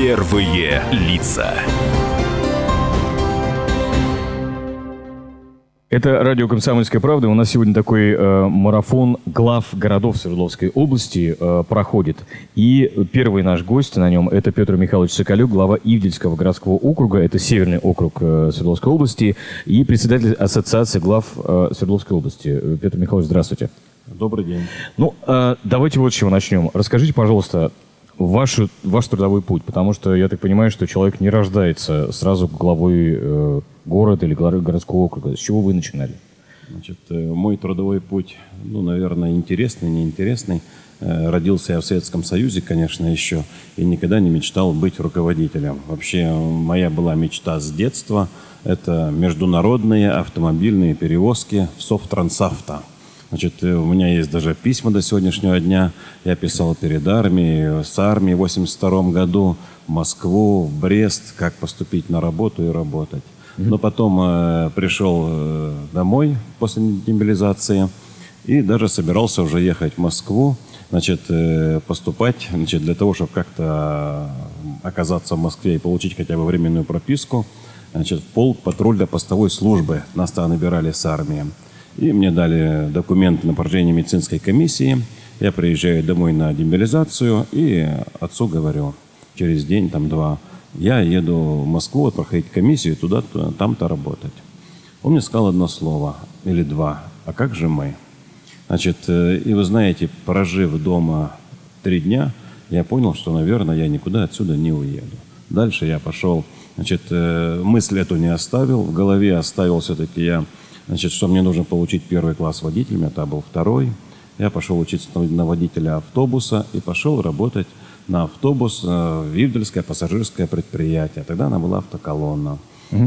Первые лица. Это радио «Комсомольская правда». У нас сегодня такой э, марафон глав городов Свердловской области э, проходит. И первый наш гость на нем – это Петр Михайлович Соколюк, глава Ивдельского городского округа. Это северный округ э, Свердловской области. И председатель Ассоциации глав э, Свердловской области. Петр Михайлович, здравствуйте. Добрый день. Ну, э, давайте вот с чего начнем. Расскажите, пожалуйста, ваш, ваш трудовой путь, потому что я так понимаю, что человек не рождается сразу главой э, города или городского округа. С чего вы начинали? Значит, э, мой трудовой путь, ну, наверное, интересный, неинтересный. Э, Родился я в Советском Союзе, конечно, еще, и никогда не мечтал быть руководителем. Вообще, моя была мечта с детства – это международные автомобильные перевозки в Софтрансавто. Значит, э, у меня есть даже письма до сегодняшнего дня. Я писал перед армией, с армией в 82 году, в Москву, в Брест, как поступить на работу и работать. Но потом э, пришел э, домой после демобилизации и даже собирался уже ехать в Москву, значит, э, поступать, значит, для того, чтобы как-то оказаться в Москве и получить хотя бы временную прописку, значит, в полк патрульно-постовой службы. Нас тогда набирали с армии. И мне дали документы на прохождение медицинской комиссии. Я приезжаю домой на демобилизацию и отцу говорю, через день, там два, я еду в Москву проходить комиссию, туда, там-то работать. Он мне сказал одно слово или два. А как же мы? Значит, э, и вы знаете, прожив дома три дня, я понял, что, наверное, я никуда отсюда не уеду. Дальше я пошел, значит, э, мысль эту не оставил, в голове оставил все-таки я, значит, что мне нужно получить первый класс водителем, это был второй. Я пошел учиться на водителя автобуса и пошел работать на автобус э, в Ивдельское пассажирское предприятие. Тогда она была автоколонна.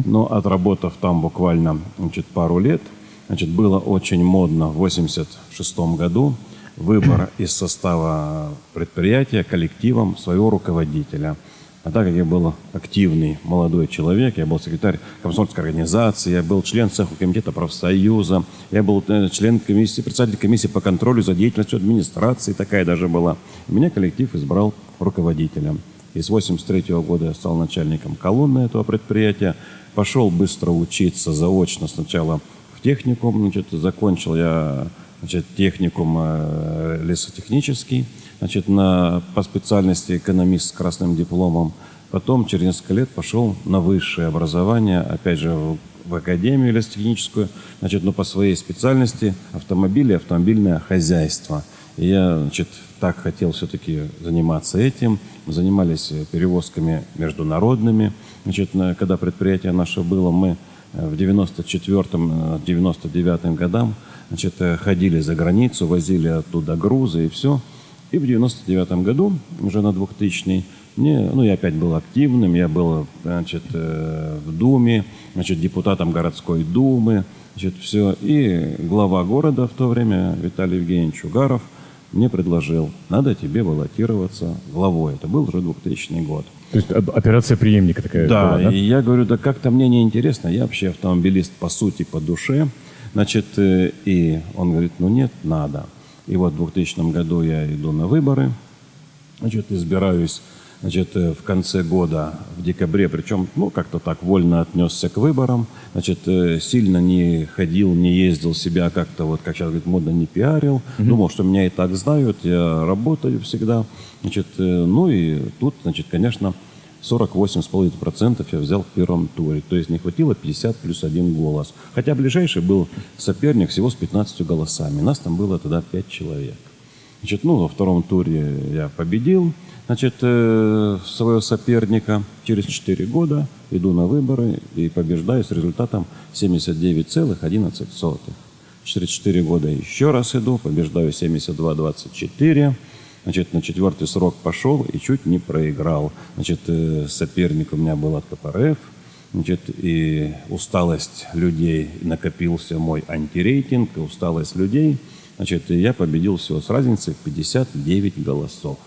Но отработав там буквально значит, пару лет, значит, было очень модно в 86 году выбор из состава предприятия коллективом своего руководителя. А так как я был активный молодой человек, я был секретарь комсомольской организации, я был член цеха комитета профсоюза, я был э, член комиссии, председатель комиссии по контролю за деятельностью администрации, такая даже была. Меня коллектив избрал руководителем. И с 83 года я стал начальником колонны этого предприятия. Пошел быстро учиться заочно сначала в техникум. Значит, закончил я значит, техникум э, лесотехнический значит, на, по специальности экономист с красным дипломом. Потом через несколько лет пошел на высшее образование, опять же, в, в академию лесотехническую, значит, но по своей специальности автомобили автомобильное хозяйство. И я, значит, так хотел все-таки заниматься этим. Мы занимались перевозками международными. Значит, когда предприятие наше было, мы в 94-99 годам значит, ходили за границу, возили оттуда грузы и все. И в 99 году, уже на 2000 мне, ну, я опять был активным, я был, значит, э, в Думе, значит, депутатом городской думы, значит, все. И глава города в то время, Виталий Евгеньевич Угаров, мне предложил, надо тебе баллотироваться главой. Это был уже 2000 год. То есть операция преемника такая да, была, да? и я говорю, да как-то мне не интересно, я вообще автомобилист по сути, по душе. Значит, э, и он говорит, ну нет, надо. И вот в 2000 году я иду на выборы, значит, избираюсь значит, э, в конце года, в декабре, причем, ну, как-то так вольно отнесся к выборам, значит, э, сильно не ходил, не ездил себя как-то, вот, как сейчас говорит, модно не пиарил, mm-hmm. думал, что меня и так знают, я работаю всегда, значит, э, ну, и тут, значит, конечно, 48,5% я взял в первом туре. То есть не хватило 50 плюс один голос. Хотя ближайший был соперник всего с 15 голосами. Нас там было тогда 5 человек. Значит, ну, во втором туре я победил значит, э, своего соперника. Через 4 года иду на выборы и побеждаю с результатом 79,11. Через 4 года еще раз иду, побеждаю 72-24. Значит, на четвертый срок пошел и чуть не проиграл. Значит, э, соперник у меня был от КПРФ. Значит, и усталость людей, накопился мой антирейтинг, и усталость людей. Значит, и я победил всего с разницей в 59 голосов.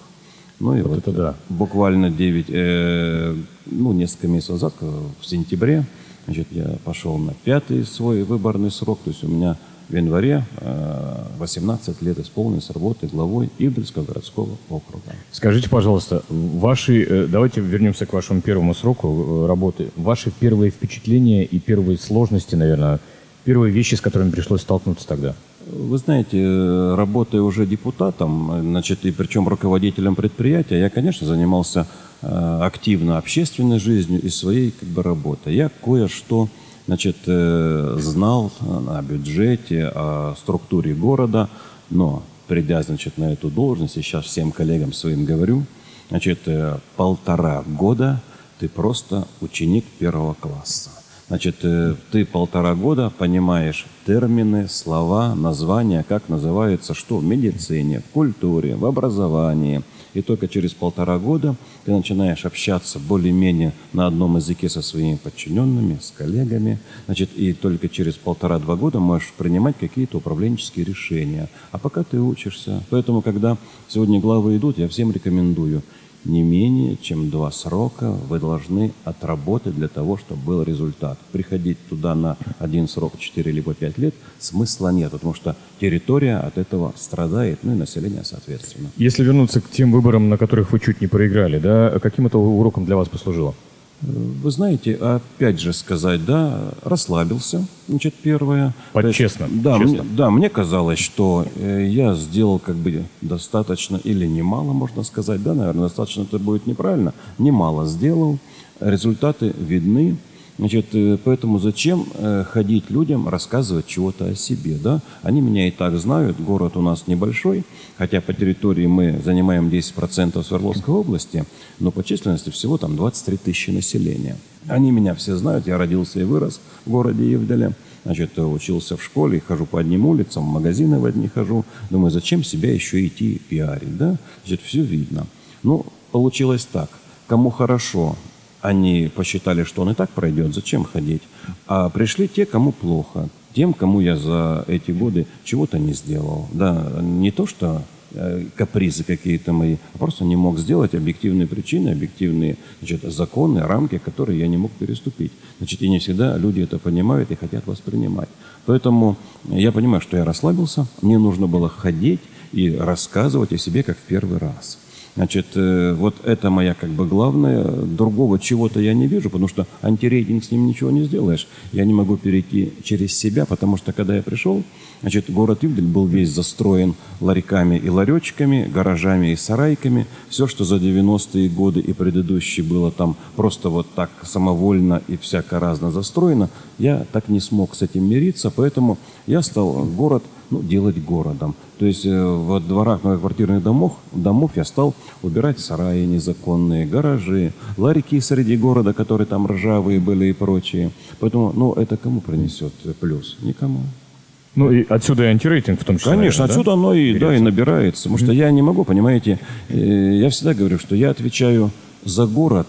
Ну и вот, вот это да. буквально 9, э, ну, несколько месяцев назад, в сентябре, значит, я пошел на пятый свой выборный срок. То есть у меня в январе э, 18 лет исполнилось работы главой Ивдельского городского округа. Скажите, пожалуйста, ваши, э, давайте вернемся к вашему первому сроку э, работы. Ваши первые впечатления и первые сложности, наверное, первые вещи, с которыми пришлось столкнуться тогда? Вы знаете, э, работая уже депутатом, значит, и причем руководителем предприятия, я, конечно, занимался активно общественной жизнью и своей как бы, работой. Я кое-что значит, знал о бюджете, о структуре города, но придя, значит, на эту должность, и сейчас всем коллегам своим говорю, значит, полтора года ты просто ученик первого класса. Значит, ты полтора года понимаешь термины, слова, названия, как называется что в медицине, в культуре, в образовании – и только через полтора года ты начинаешь общаться более-менее на одном языке со своими подчиненными, с коллегами. Значит, и только через полтора-два года можешь принимать какие-то управленческие решения. А пока ты учишься. Поэтому, когда сегодня главы идут, я всем рекомендую – не менее чем два срока вы должны отработать для того, чтобы был результат. Приходить туда на один срок, 4 либо 5 лет, смысла нет, потому что территория от этого страдает, ну и население соответственно. Если вернуться к тем выборам, на которых вы чуть не проиграли, да, каким это уроком для вас послужило? Вы знаете, опять же сказать, да, расслабился, значит, первое. Под честно. Да, честно. Мне, да, мне казалось, что э, я сделал как бы достаточно или немало, можно сказать, да, наверное, достаточно это будет неправильно, немало сделал, результаты видны, Значит, э, поэтому зачем э, ходить людям, рассказывать чего-то о себе, да? Они меня и так знают, город у нас небольшой, хотя по территории мы занимаем 10% Свердловской области, но по численности всего там 23 тысячи населения. Они меня все знают, я родился и вырос в городе Евделе. Значит, учился в школе, хожу по одним улицам, в магазины в одни хожу. Думаю, зачем себя еще идти пиарить, да? Значит, все видно. Ну, получилось так. Кому хорошо, они посчитали, что он и так пройдет, зачем ходить? А пришли те, кому плохо, тем, кому я за эти годы чего-то не сделал. Да, не то, что э, капризы какие-то мои, а просто не мог сделать объективные причины, объективные значит, законы, рамки, которые я не мог переступить. Значит, и не всегда люди это понимают и хотят воспринимать. Поэтому я понимаю, что я расслабился, мне нужно было ходить и рассказывать о себе как в первый раз. Значит, э, вот это моя как бы главная. Другого чего-то я не вижу, потому что антирейтинг с ним ничего не сделаешь. Я не могу перейти через себя, потому что когда я пришел, значит, город Ивдель был весь застроен ларьками и ларечками, гаражами и сарайками. Все, что за 90-е годы и предыдущие было там просто вот так самовольно и всяко разно застроено, я так не смог с этим мириться, поэтому я стал город ну, делать городом. То есть э, в дворах многоквартирных домов, домов я стал убирать сараи незаконные, гаражи, ларьки среди города, которые там ржавые были и прочие. Поэтому, ну, это кому принесет плюс? Никому. Ну и отсюда и антирейтинг в том числе. Конечно, наверное, отсюда да? оно и, да, и набирается. Потому что я не могу, понимаете, э, я всегда говорю, что я отвечаю за город,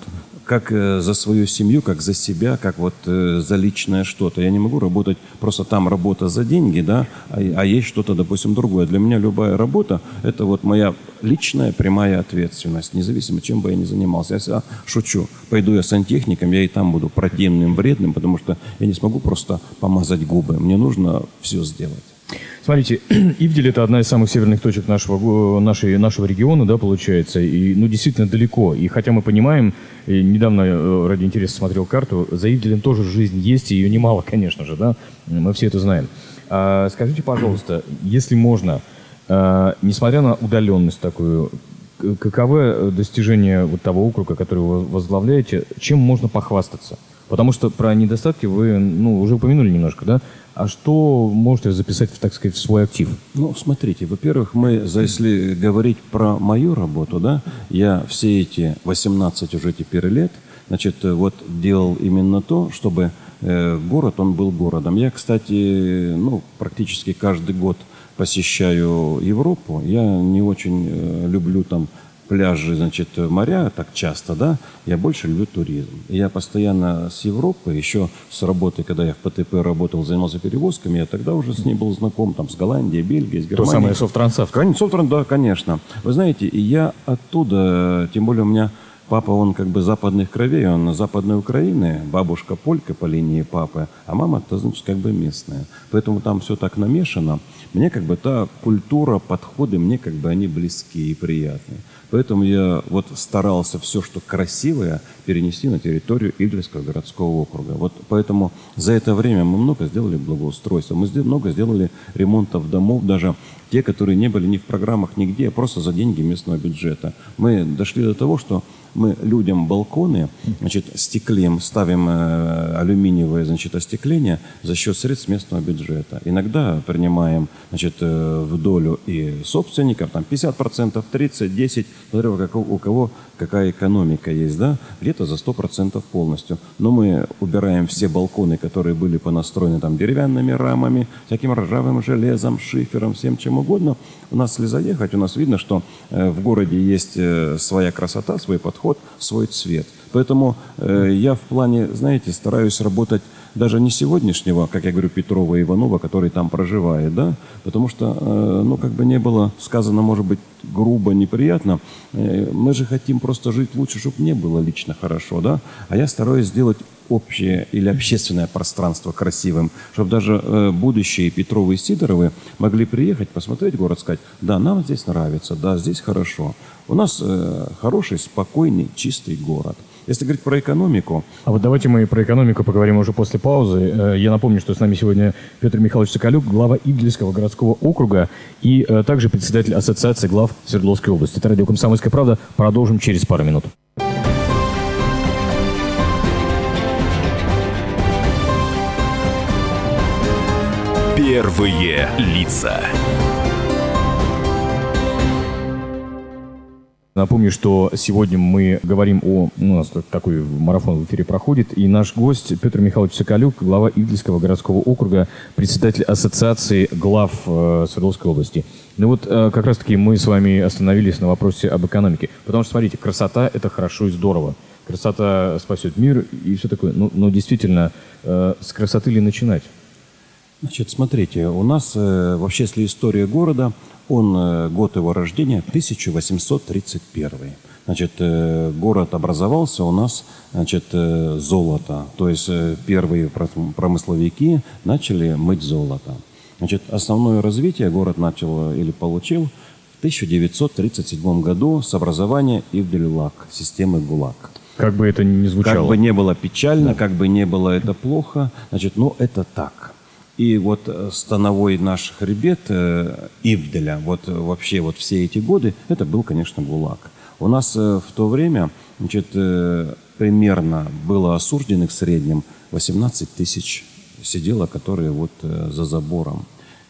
как э, за свою семью, как за себя, как вот э, за личное что-то. Я не могу работать просто там работа за деньги, да, а, а есть что-то, допустим, другое. Для меня любая работа – это вот моя личная прямая ответственность, независимо, чем бы я ни занимался. Я всегда шучу. Пойду я сантехником, я и там буду противным, вредным, потому что я не смогу просто помазать губы. Мне нужно все сделать. Смотрите, Ивдель это одна из самых северных точек нашего, нашей, нашего региона, да, получается, и, ну, действительно далеко. И хотя мы понимаем, недавно э, ради интереса смотрел карту, за Ивделем тоже жизнь есть, и ее немало, конечно же, да, мы все это знаем. А, скажите, пожалуйста, если можно, а, несмотря на удаленность такую, каковы достижения вот того округа, который вы возглавляете, чем можно похвастаться? Потому что про недостатки вы ну, уже упомянули немножко, да? А что можете записать, так сказать, в свой актив? Ну, смотрите, во-первых, мы, если говорить про мою работу, да, я все эти 18 уже теперь лет, значит, вот делал именно то, чтобы э, город, он был городом. Я, кстати, ну, практически каждый год посещаю Европу. Я не очень э, люблю там пляжи, значит, моря так часто, да, я больше люблю туризм. Я постоянно с Европы, еще с работы, когда я в ПТП работал, занимался перевозками, я тогда уже с ней был знаком, там, с Голландией, Бельгией, с Германией. То самое Софтрансавто. Софтран, да, конечно. Вы знаете, и я оттуда, тем более у меня папа, он как бы западных кровей, он западной Украины, бабушка полька по линии папы, а мама, то значит, как бы местная. Поэтому там все так намешано. Мне как бы та культура, подходы, мне как бы они близкие и приятные. Поэтому я вот старался все, что красивое, перенести на территорию Идринского городского округа. Вот поэтому за это время мы много сделали благоустройства, мы много сделали ремонтов домов, даже те, которые не были ни в программах, нигде, а просто за деньги местного бюджета. Мы дошли до того, что мы людям балконы, значит, стеклем ставим э, алюминиевое, значит, остекление за счет средств местного бюджета. Иногда принимаем, значит, э, в долю и собственников, там 50%, 30, 10, смотря у кого какая экономика есть, да, где-то за 100% полностью. Но мы убираем все балконы, которые были понастроены там деревянными рамами, всяким ржавым железом, шифером, всем чем угодно. У нас, если заехать, у нас видно, что э, в городе есть своя красота, свой подход, подход, свой цвет. Поэтому э, я в плане, знаете, стараюсь работать даже не сегодняшнего, как я говорю, Петрова и Иванова, который там проживает, да, потому что, э, ну, как бы не было сказано, может быть, грубо, неприятно, э, мы же хотим просто жить лучше, чтобы мне было лично хорошо, да, а я стараюсь сделать общее или общественное пространство красивым, чтобы даже э, будущие Петровы и Сидоровы могли приехать, посмотреть город, сказать, да, нам здесь нравится, да, здесь хорошо. У нас э, хороший, спокойный, чистый город. Если говорить про экономику... А вот давайте мы про экономику поговорим уже после паузы. Э, я напомню, что с нами сегодня Петр Михайлович Соколюк, глава Идлинского городского округа и э, также председатель Ассоциации глав Свердловской области. Это радио «Комсомольская правда». Продолжим через пару минут. Первые лица. Напомню, что сегодня мы говорим о... Ну, у нас такой марафон в эфире проходит, и наш гость Петр Михайлович Соколюк, глава Идлинского городского округа, председатель Ассоциации глав э, Свердловской области. Ну вот э, как раз-таки мы с вами остановились на вопросе об экономике. Потому что, смотрите, красота – это хорошо и здорово. Красота спасет мир и все такое. Но, но действительно, э, с красоты ли начинать? Значит, смотрите, у нас э, вообще, если история города, он, э, год его рождения 1831. Значит, э, город образовался у нас, значит, э, золото. То есть первые промысловики начали мыть золото. Значит, основное развитие город начал или получил в 1937 году с образования Ивдель-Лак, системы ГУЛАГ. Как бы это ни звучало. Как бы не было печально, как бы не было это плохо, значит, но это так. И вот э, становой наш хребет э, Ивделя, вот э, вообще вот все эти годы, это был, конечно, ГУЛАГ. У нас в то время значит, примерно было осужденных в среднем 18 тысяч сидело, которые вот за забором.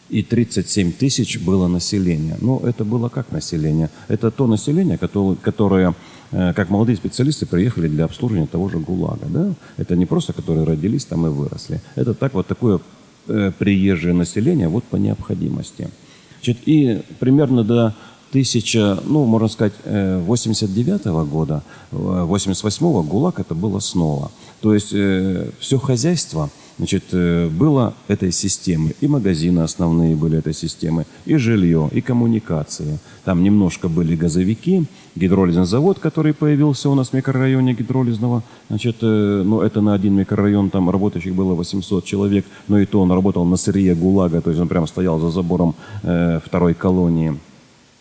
И 37 тысяч было населения. Но это было как население? Это то население, которое, которое как молодые специалисты приехали для обслуживания того же ГУЛАГа. Да? Это не просто, которые родились там и выросли. Это так вот такое Э, приезжее население вот по необходимости. Значит, и примерно до 1000, ну, можно сказать, 89 -го года, 88-го ГУЛАГ это было снова. То есть э, все хозяйство – значит, э, было этой системы. И магазины основные были этой системы, и жилье, и коммуникации. Там немножко были газовики, гидролизный завод, который появился у нас в микрорайоне гидролизного. Значит, э, ну, это на один микрорайон, там работающих было 800 человек, но и то он работал на сырье ГУЛАГа, то есть он прямо стоял за забором э, второй колонии.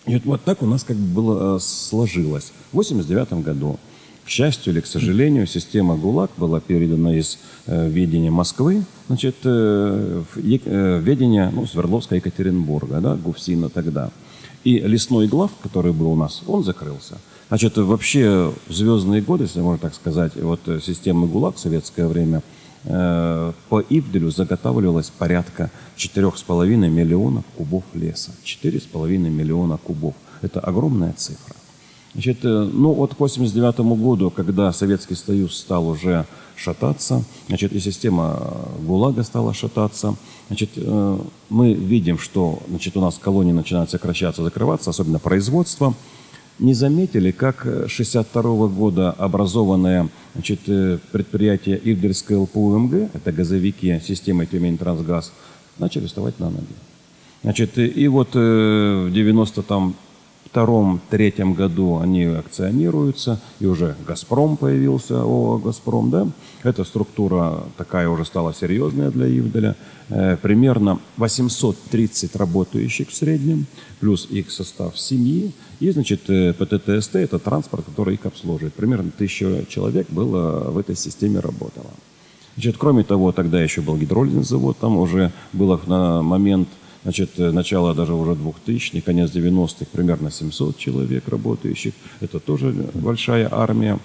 И вот так у нас как бы было э, сложилось. В 89 году к счастью или к сожалению, система ГУЛАГ была передана из э, ведения Москвы значит, э, в, э, ведение ну, Свердловска Екатеринбурга, да, Гуфсина тогда. И лесной глав, который был у нас, он закрылся. Значит, вообще в звездные годы, если можно так сказать, вот э, системы ГУЛАГ в советское время э, по Ивделю заготавливалось порядка 4,5 миллионов кубов леса. 4,5 миллиона кубов. Это огромная цифра. Значит, э, ну вот к 89 году, когда Советский Союз стал уже шататься, значит, и система э, ГУЛАГа стала шататься, значит, э, мы видим, что значит, у нас колонии начинают сокращаться, закрываться, особенно производство. Не заметили, как 62 года образованное значит, предприятие Ивдельское ЛПУМГ, это газовики системы Тюмень Трансгаз, начали вставать на ноги. Значит, и вот в 90 там втором, третьем году они акционируются, и уже «Газпром» появился, ООО «Газпром», да? Эта структура такая уже стала серьезная для Ивделя. Э, примерно 830 работающих в среднем, плюс их состав семьи. И, значит, э, ПТТСТ – это транспорт, который их обслуживает. Примерно тысяча человек было в этой системе работало. Значит, кроме того, тогда еще был гидролизный завод, там уже было на момент Значит, э, начало даже уже 2000-х, конец 90-х, примерно 700 человек работающих. Это тоже большая армия.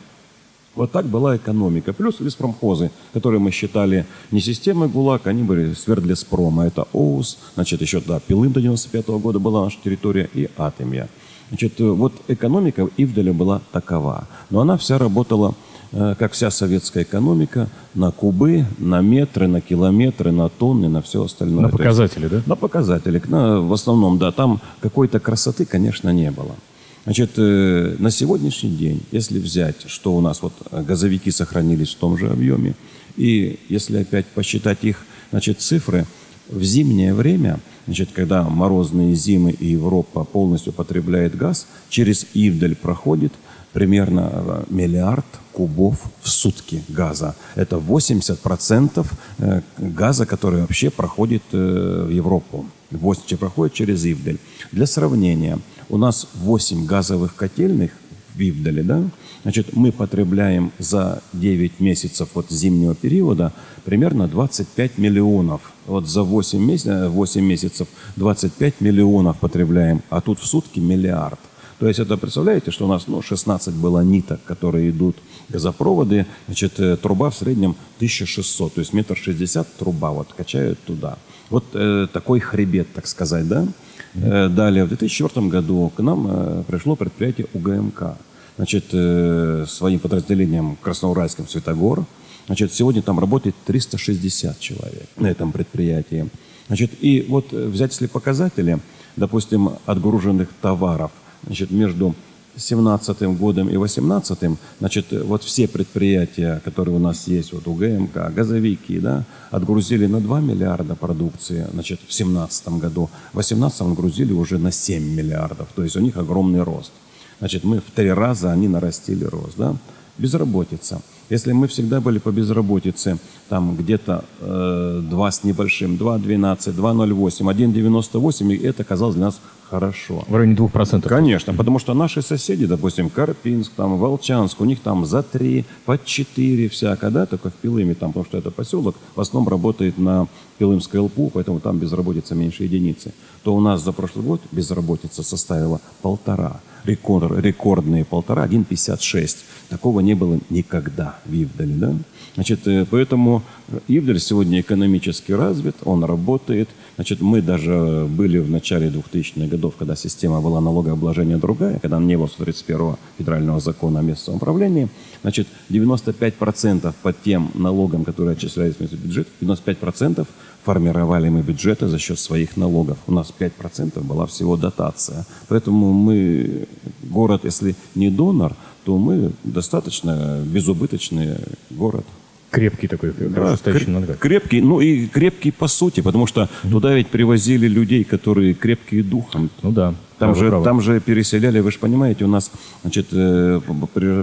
Вот так была экономика. Плюс леспромхозы, которые мы считали не системой ГУЛАГ, они были Свердлеспрома. Это ОУС, значит, еще, да, Пилым до 95 -го года была наша территория и Атомия. Значит, э, вот экономика Ивделя была такова. Но она вся работала как вся советская экономика, на кубы, на метры, на километры, на тонны, на все остальное. На показатели, да? На показатели. На, в основном, да. Там какой-то красоты, конечно, не было. Значит, э, на сегодняшний день, если взять, что у нас вот газовики сохранились в том же объеме, и если опять посчитать их, значит, цифры, в зимнее время, значит, когда морозные зимы и Европа полностью потребляет газ, через Ивдель проходит примерно э, миллиард кубов в сутки газа. Это 80% э, газа, который вообще проходит э, в Европу. 80 проходит через Ивдель. Для сравнения, у нас 8 газовых котельных в Ивделе, да? Значит, мы потребляем за 9 месяцев от зимнего периода примерно 25 миллионов. Вот за 8 месяцев, 8 месяцев 25 миллионов потребляем, а тут в сутки миллиард. То есть это, представляете, что у нас ну, 16 было ниток, которые идут газопроводы, значит, э, труба в среднем 1600, то есть метр шестьдесят труба вот качают туда. Вот э, такой хребет, так сказать, да. Э, далее, в 2004 году к нам э, пришло предприятие УГМК, значит, э, своим подразделением Красноуральском Светогор. Значит, сегодня там работает 360 человек на этом предприятии. Значит, и вот э, взять если показатели, допустим, отгруженных товаров значит, между 17 годом и 18 значит, вот все предприятия, которые у нас есть, вот УГМК, газовики, да, отгрузили на 2 миллиарда продукции, значит, в 17 году. В 18 отгрузили уже на 7 миллиардов, то есть у них огромный рост. Значит, мы в три раза, они нарастили рост, да. Безработица. Если мы всегда были по безработице, там где-то э, 2 с небольшим, 2,12, 2,08, 1,98, и это казалось для нас хорошо. В районе 2%. Конечно, потому что наши соседи, допустим, Карпинск, там, Волчанск, у них там за 3, по 4 всяко, да, только в Пилыме, там, потому что это поселок, в основном работает на Пилымской ЛПУ, поэтому там безработица меньше единицы. То у нас за прошлый год безработица составила полтора рекорд, рекордные полтора, 1,56. Такого не было никогда в Ивдале. Да? Значит, э, поэтому Ивдаль сегодня экономически развит, он работает. Значит, мы даже были в начале 2000-х годов, когда система была налогообложения другая, когда не было 131 федерального закона о местном управлении. Значит, 95% по тем налогам, которые отчислялись в бюджет, 95% формировали мы бюджеты за счет своих налогов. У нас 5% была всего дотация. Поэтому мы, город, если не донор, то мы достаточно безубыточный город. Крепкий такой, да, стоящий на ногах. Крепкий, ну и крепкий по сути, потому что mm-hmm. туда ведь привозили людей, которые крепкие духом. Ну да. Там же, там же переселяли, вы же понимаете, у нас значит, э,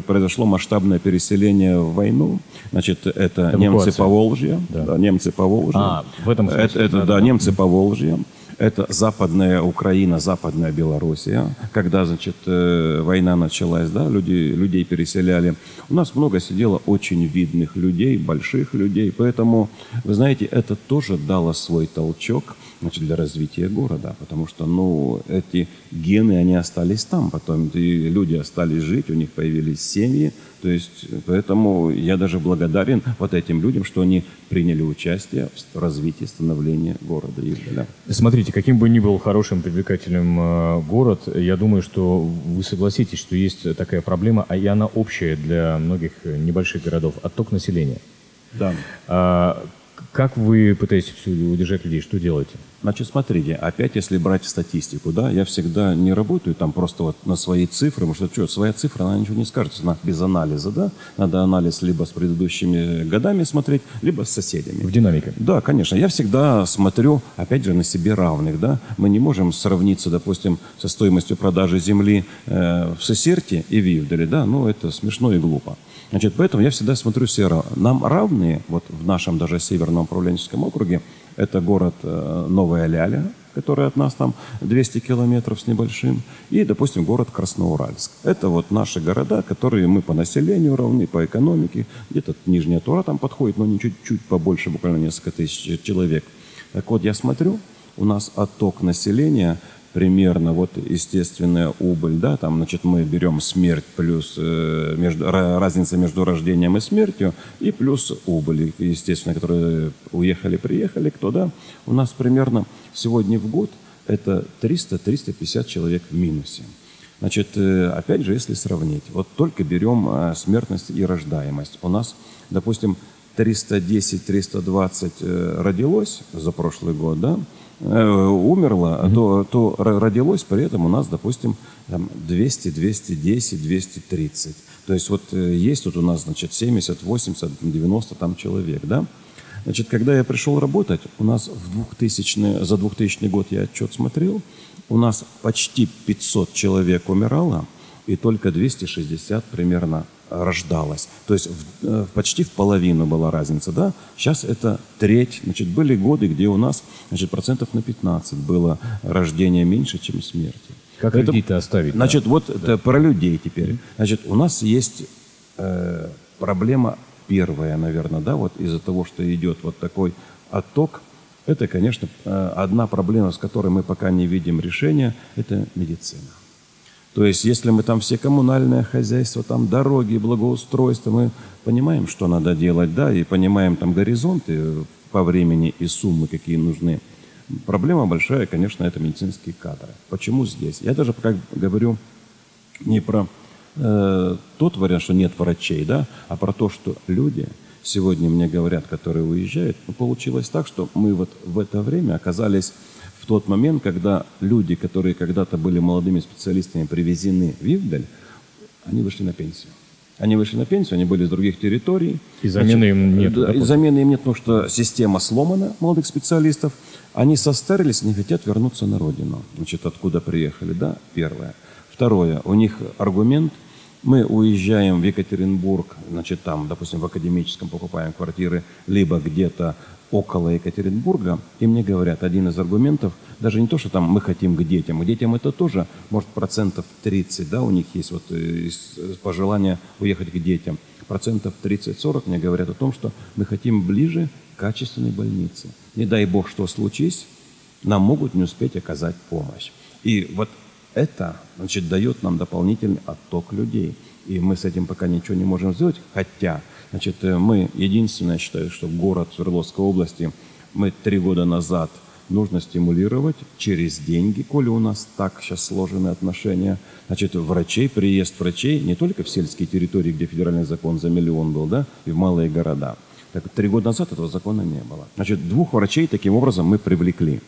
произошло масштабное переселение в войну. Значит, это Эвакуация. немцы по Волжье. Да. Да, немцы по Волжье. А, в этом смысле. Это, это да, да, немцы по Волжье это западная Украина, западная Белоруссия. Когда, значит, э, война началась, да, люди, людей переселяли. У нас много сидело очень видных людей, больших людей. Поэтому, вы знаете, это тоже дало свой толчок значит, для развития города. Потому что, ну, эти гены, они остались там. Потом и люди остались жить, у них появились семьи. То есть, поэтому я даже благодарен вот этим людям, что они приняли участие в развитии становления города Ивделя. Смотрите, каким бы ни был хорошим, привлекательным э, город, я думаю, что вы согласитесь, что есть такая проблема, а и она общая для многих небольших городов – отток населения. Да. Как вы пытаетесь удержать людей? Что делаете? Значит, смотрите, опять если брать статистику, да, я всегда не работаю там просто вот на свои цифры, потому что что, своя цифра, она ничего не скажет, она без анализа, да, надо анализ либо с предыдущими годами смотреть, либо с соседями. В динамике. Да, конечно. Я всегда смотрю, опять же, на себе равных, да. Мы не можем сравниться, допустим, со стоимостью продажи земли э, в Сесерте и в Ивделе, да, ну, это смешно и глупо. Значит, поэтому я всегда смотрю все Нам равные, вот в нашем даже северном управленческом округе, это город э, Новая Ляля, который от нас там 200 километров с небольшим, и, допустим, город Красноуральск. Это вот наши города, которые мы по населению равны, по экономике. Где-то Нижняя Тура там подходит, но не чуть-чуть побольше, буквально несколько тысяч человек. Так вот, я смотрю, у нас отток населения примерно вот естественная убыль, да, там, значит, мы берем смерть плюс э, между, разница между рождением и смертью, и плюс убыль, естественно, которые уехали, приехали, кто, да, у нас примерно сегодня в год это 300-350 человек в минусе. Значит, э, опять же, если сравнить, вот только берем э, смертность и рождаемость. У нас, допустим, 310-320 э, родилось за прошлый год, да, умерло, mm-hmm. то, то родилось при этом у нас, допустим, там 200, 210, 230. То есть вот э, есть тут у нас, значит, 70, 80, 90 там человек, да? Значит, когда я пришел работать, у нас в 2000, за 2000 год я отчет смотрел, у нас почти 500 человек умирало, и только 260 примерно рождалось. То есть в, э, почти в половину была разница, да? Сейчас это треть. Значит, были годы, где у нас, значит, процентов на 15 было рождения меньше, чем смерти. Как это, людей-то оставить? Значит, да? вот да. это про людей теперь. Значит, у нас есть э, проблема первая, наверное, да, вот из-за того, что идет вот такой отток, это, конечно, э, одна проблема, с которой мы пока не видим решения, это медицина. То есть, если мы там все коммунальное хозяйство, там дороги, благоустройство, мы понимаем, что надо делать, да, и понимаем там горизонты по времени и суммы, какие нужны. Проблема большая, конечно, это медицинские кадры. Почему здесь? Я даже пока говорю не про э, тот вариант, что нет врачей, да, а про то, что люди сегодня мне говорят, которые уезжают, ну, получилось так, что мы вот в это время оказались тот момент, когда люди, которые когда-то были молодыми специалистами, привезены в Ивдаль, они вышли на пенсию. Они вышли на пенсию, они были из других территорий. И замены Значит, им нет. Да, и замены им нет, потому что система сломана молодых специалистов. Они состарились, не хотят вернуться на родину. Значит, откуда приехали, да? Первое. Второе. У них аргумент. Мы уезжаем в Екатеринбург, значит, там, допустим, в академическом покупаем квартиры, либо где-то около Екатеринбурга, и мне говорят, один из аргументов, даже не то, что там мы хотим к детям, к детям это тоже, может, процентов 30, да, у них есть вот э, пожелание уехать к детям. Процентов 30-40 мне говорят о том, что мы хотим ближе к качественной больнице. Не дай бог, что случись, нам могут не успеть оказать помощь. И вот это, значит, дает нам дополнительный отток людей. И мы с этим пока ничего не можем сделать, хотя Значит, э, мы, единственное, считаю, что город Свердловской области мы три года назад нужно стимулировать через деньги, коли у нас так сейчас сложены отношения. Значит, врачей, приезд врачей не только в сельские территории, где федеральный закон за миллион был, да, и в малые города. Так три года назад этого закона не было. Значит, двух врачей таким образом мы привлекли.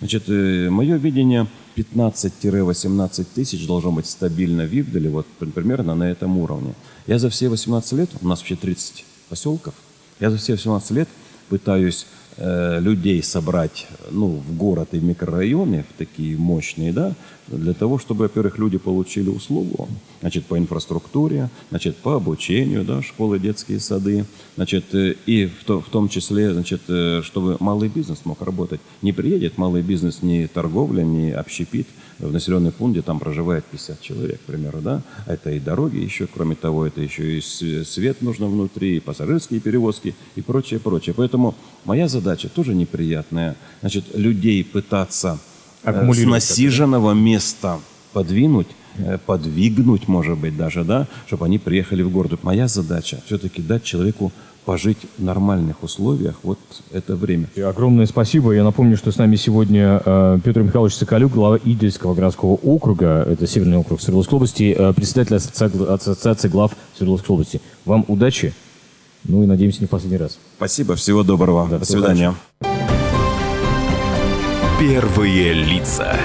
Значит, э, мое видение 15-18 тысяч должно быть стабильно в Ивделе, вот примерно на этом уровне. Я за все 18 лет, у нас вообще 30 поселков, я за все 18 лет пытаюсь людей собрать ну, в город и в микрорайоны, в такие мощные, да, для того, чтобы, во-первых, люди получили услугу, значит, по инфраструктуре, значит, по обучению, да, школы, детские сады, значит, э, и в, то, в том числе, значит, э, чтобы малый бизнес мог работать. Не приедет малый бизнес ни торговля, ни общепит, в населенный пункт, где там проживает 50 человек, к примеру, да, это и дороги еще, кроме того, это еще и свет нужно внутри, и пассажирские перевозки, и прочее, прочее. Поэтому моя задача тоже неприятная, значит, людей пытаться Э, с насиженного места подвинуть, э, подвигнуть, может быть, даже, да, чтобы они приехали в город. Моя задача все-таки дать человеку пожить в нормальных условиях вот это время. И огромное спасибо. Я напомню, что с нами сегодня э, Петр Михайлович Соколюк, глава Идельского городского округа, это Северный округ Свердловской области, э, председатель ассоциации, ассоциации глав Свердловской области. Вам удачи, ну и надеемся не в последний раз. Спасибо, всего доброго. Да, До свидания. Удачи. Первые лица.